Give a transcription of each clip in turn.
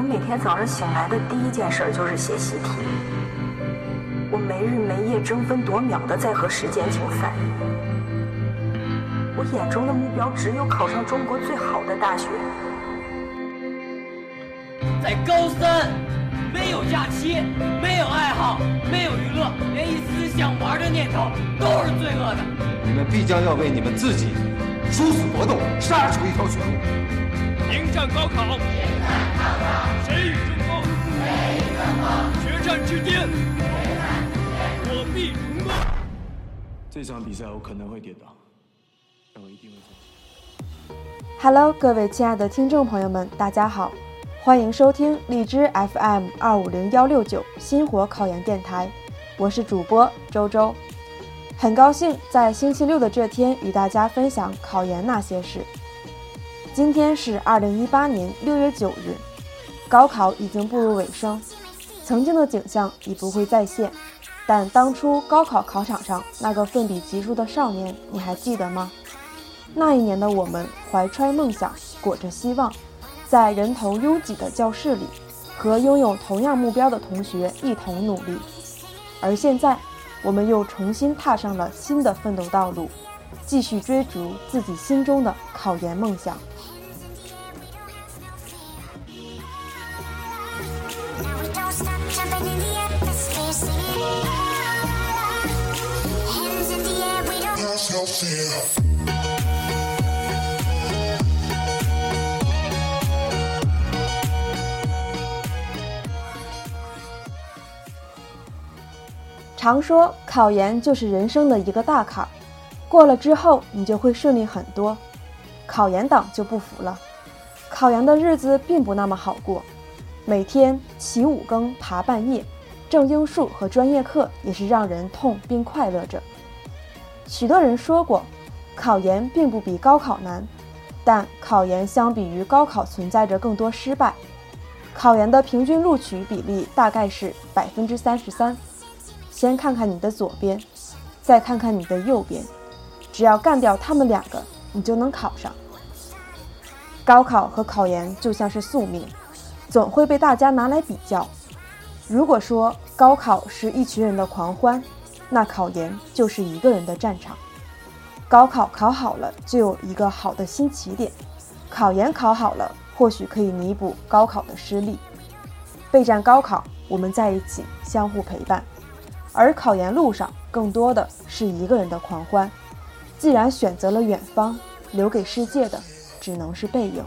我每天早上醒来的第一件事就是写习题，我没日没夜、争分夺秒的在和时间竞赛。我眼中的目标只有考上中国最好的大学。在高三，没有假期，没有爱好，没有娱乐，连一丝想玩的念头都是罪恶的。你们必将要为你们自己殊死搏斗，杀出一条血路。迎战高考，谁与争锋？决战之巅，我必成功。这场比赛我可能会跌倒，但我一定会站起来。Hello，各位亲爱的听众朋友们，大家好，欢迎收听荔枝 FM 二五零幺六九星火考研电台，我是主播周周，很高兴在星期六的这天与大家分享考研那些事。今天是二零一八年六月九日，高考已经步入尾声，曾经的景象已不会再现，但当初高考考场上那个奋笔疾书的少年，你还记得吗？那一年的我们怀揣梦想，裹着希望，在人头拥挤的教室里，和拥有同样目标的同学一同努力。而现在，我们又重新踏上了新的奋斗道路，继续追逐自己心中的考研梦想。常说考研就是人生的一个大坎儿，过了之后你就会顺利很多。考研党就不服了，考研的日子并不那么好过，每天起五更爬半夜，正英数和专业课也是让人痛并快乐着。许多人说过，考研并不比高考难，但考研相比于高考存在着更多失败。考研的平均录取比例大概是百分之三十三。先看看你的左边，再看看你的右边，只要干掉他们两个，你就能考上。高考和考研就像是宿命，总会被大家拿来比较。如果说高考是一群人的狂欢，那考研就是一个人的战场。高考考好了，就有一个好的新起点；考研考好了，或许可以弥补高考的失利。备战高考，我们在一起，相互陪伴。而考研路上更多的是一个人的狂欢。既然选择了远方，留给世界的只能是背影。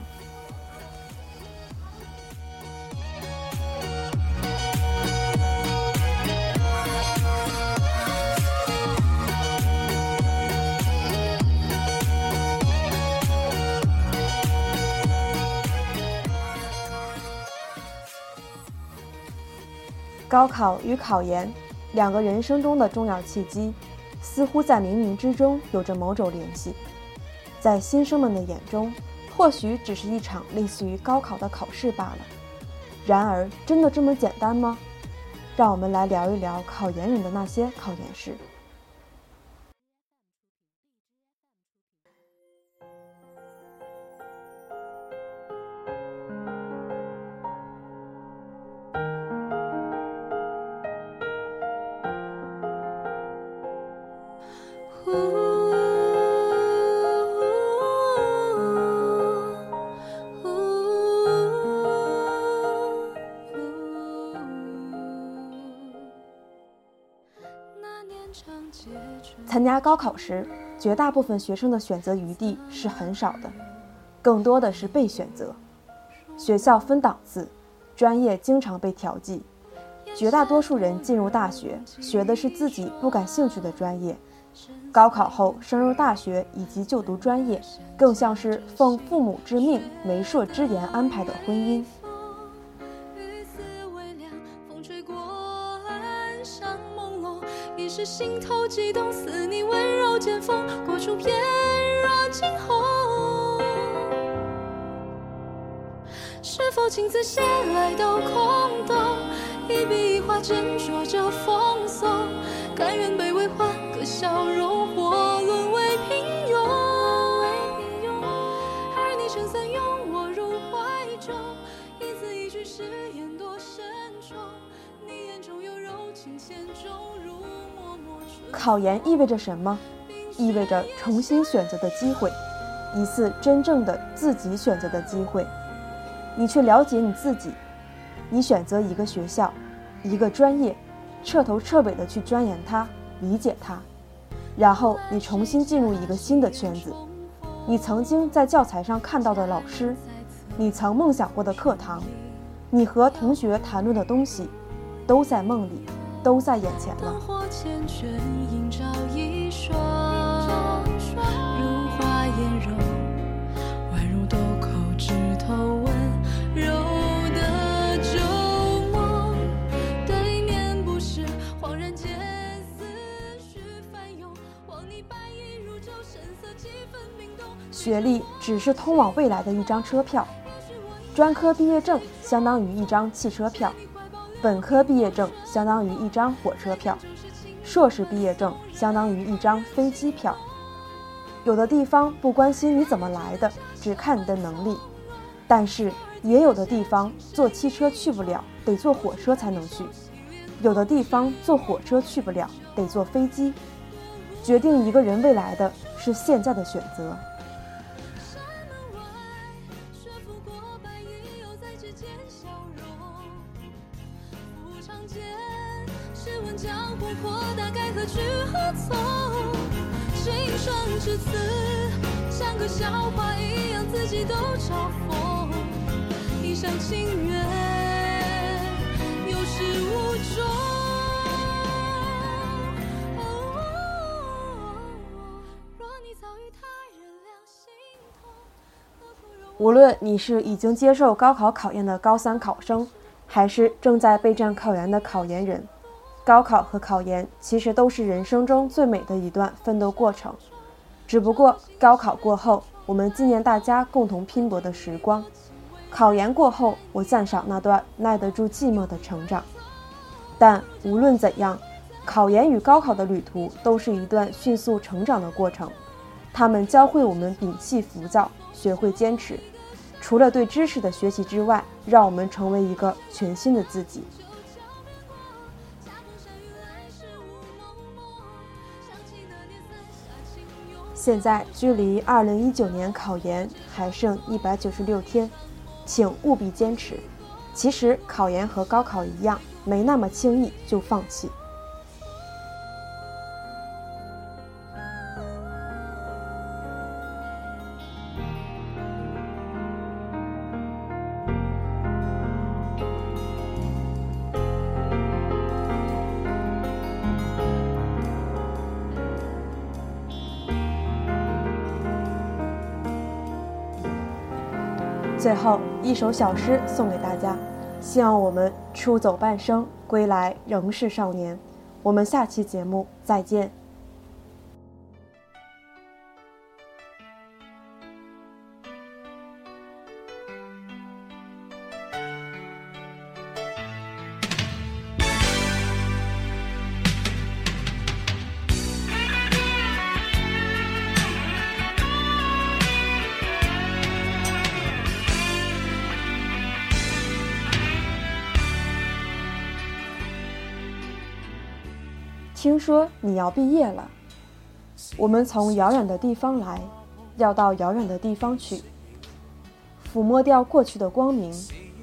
高考与考研。两个人生中的重要契机，似乎在冥冥之中有着某种联系。在新生们的眼中，或许只是一场类似于高考的考试罢了。然而，真的这么简单吗？让我们来聊一聊考研人的那些考研事。参加高考时，绝大部分学生的选择余地是很少的，更多的是被选择。学校分档次，专业经常被调剂，绝大多数人进入大学学的是自己不感兴趣的专业。高考后升入大学以及就读专业，更像是奉父母之命、媒妁之言安排的婚姻。是心头悸动似你温柔剑锋过处翩若惊鸿是否情字写来都空洞一笔一画斟酌着风送甘愿卑微换个笑容或沦为平庸而你撑伞拥我入怀中一字一句誓言多慎重你眼中有柔情千种如考研意味着什么？意味着重新选择的机会，一次真正的自己选择的机会。你去了解你自己，你选择一个学校，一个专业，彻头彻尾的去钻研它，理解它，然后你重新进入一个新的圈子。你曾经在教材上看到的老师，你曾梦想过的课堂，你和同学谈论的东西，都在梦里，都在眼前了。缱绻，映照一双如花颜容，宛如豆蔻枝头温柔的旧梦。对面不是恍然间思绪翻涌，望你白衣如昼，神色几分冰冻。学历只是通往未来的一张车票，专科毕业证相当于一张汽车票，本科毕业证相当于一张火车票，硕士毕业证相当于一张飞机票。有的地方不关心你怎么来的，只看你的能力；但是也有的地方坐汽车去不了，得坐火车才能去；有的地方坐火车去不了，得坐飞机。决定一个人未来的是现在的选择。双至此，像个笑话一样，自己都嘲讽。一厢情愿，有始无终。若你早与他人两心同，何不容无论你是已经接受高考考验的高三考生，还是正在备战考研的考研人，高考和考研其实都是人生中最美的一段奋斗过程。只不过高考过后，我们纪念大家共同拼搏的时光；考研过后，我赞赏那段耐得住寂寞的成长。但无论怎样，考研与高考的旅途都是一段迅速成长的过程。他们教会我们摒弃浮躁，学会坚持。除了对知识的学习之外，让我们成为一个全新的自己。现在距离二零一九年考研还剩一百九十六天，请务必坚持。其实考研和高考一样，没那么轻易就放弃。最后一首小诗送给大家，希望我们出走半生，归来仍是少年。我们下期节目再见。听说你要毕业了，我们从遥远的地方来，要到遥远的地方去。抚摸掉过去的光明，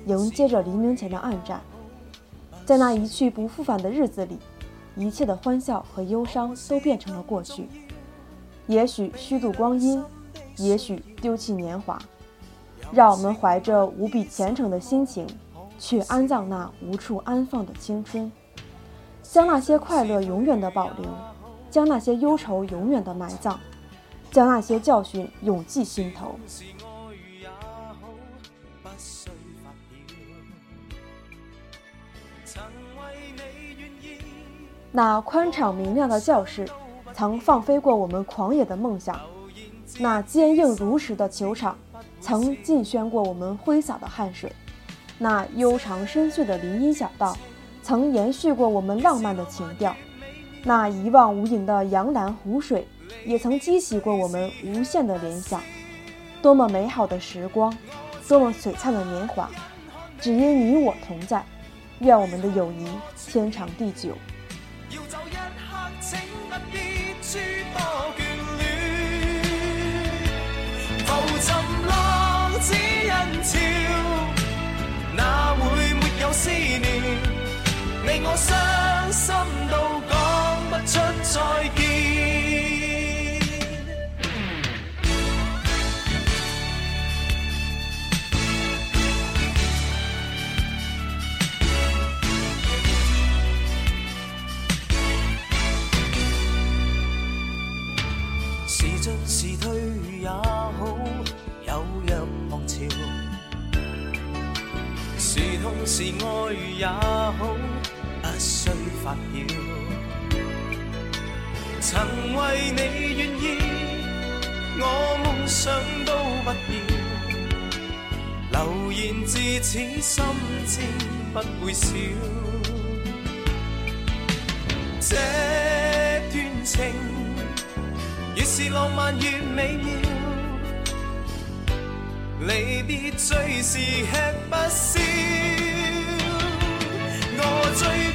迎接着黎明前的暗淡。在那一去不复返的日子里，一切的欢笑和忧伤都变成了过去。也许虚度光阴，也许丢弃年华，让我们怀着无比虔诚的心情，去安葬那无处安放的青春。将那些快乐永远的保留，将那些忧愁永远的埋葬，将那些教训永记心头。那宽敞明亮的教室，曾放飞过我们狂野的梦想；那坚硬如石的球场，曾尽宣过我们挥洒的汗水；那悠长深邃的林荫小道。曾延续过我们浪漫的情调，那一望无垠的洋澜湖水，也曾激起过我们无限的联想。多么美好的时光，多么璀璨的年华，只因你我同在。愿我们的友谊天长地久。要走一刻，请不书多眷恋。浮沉浪只因潮，哪会没有思念？你我伤心到讲不出再见。时进时退也好，有若浪潮。时痛时爱也好，需发表。曾为你愿意，我梦想都不要。流言自此心知不会少。这段情越是浪漫越美妙，離別最是吃不消。我最。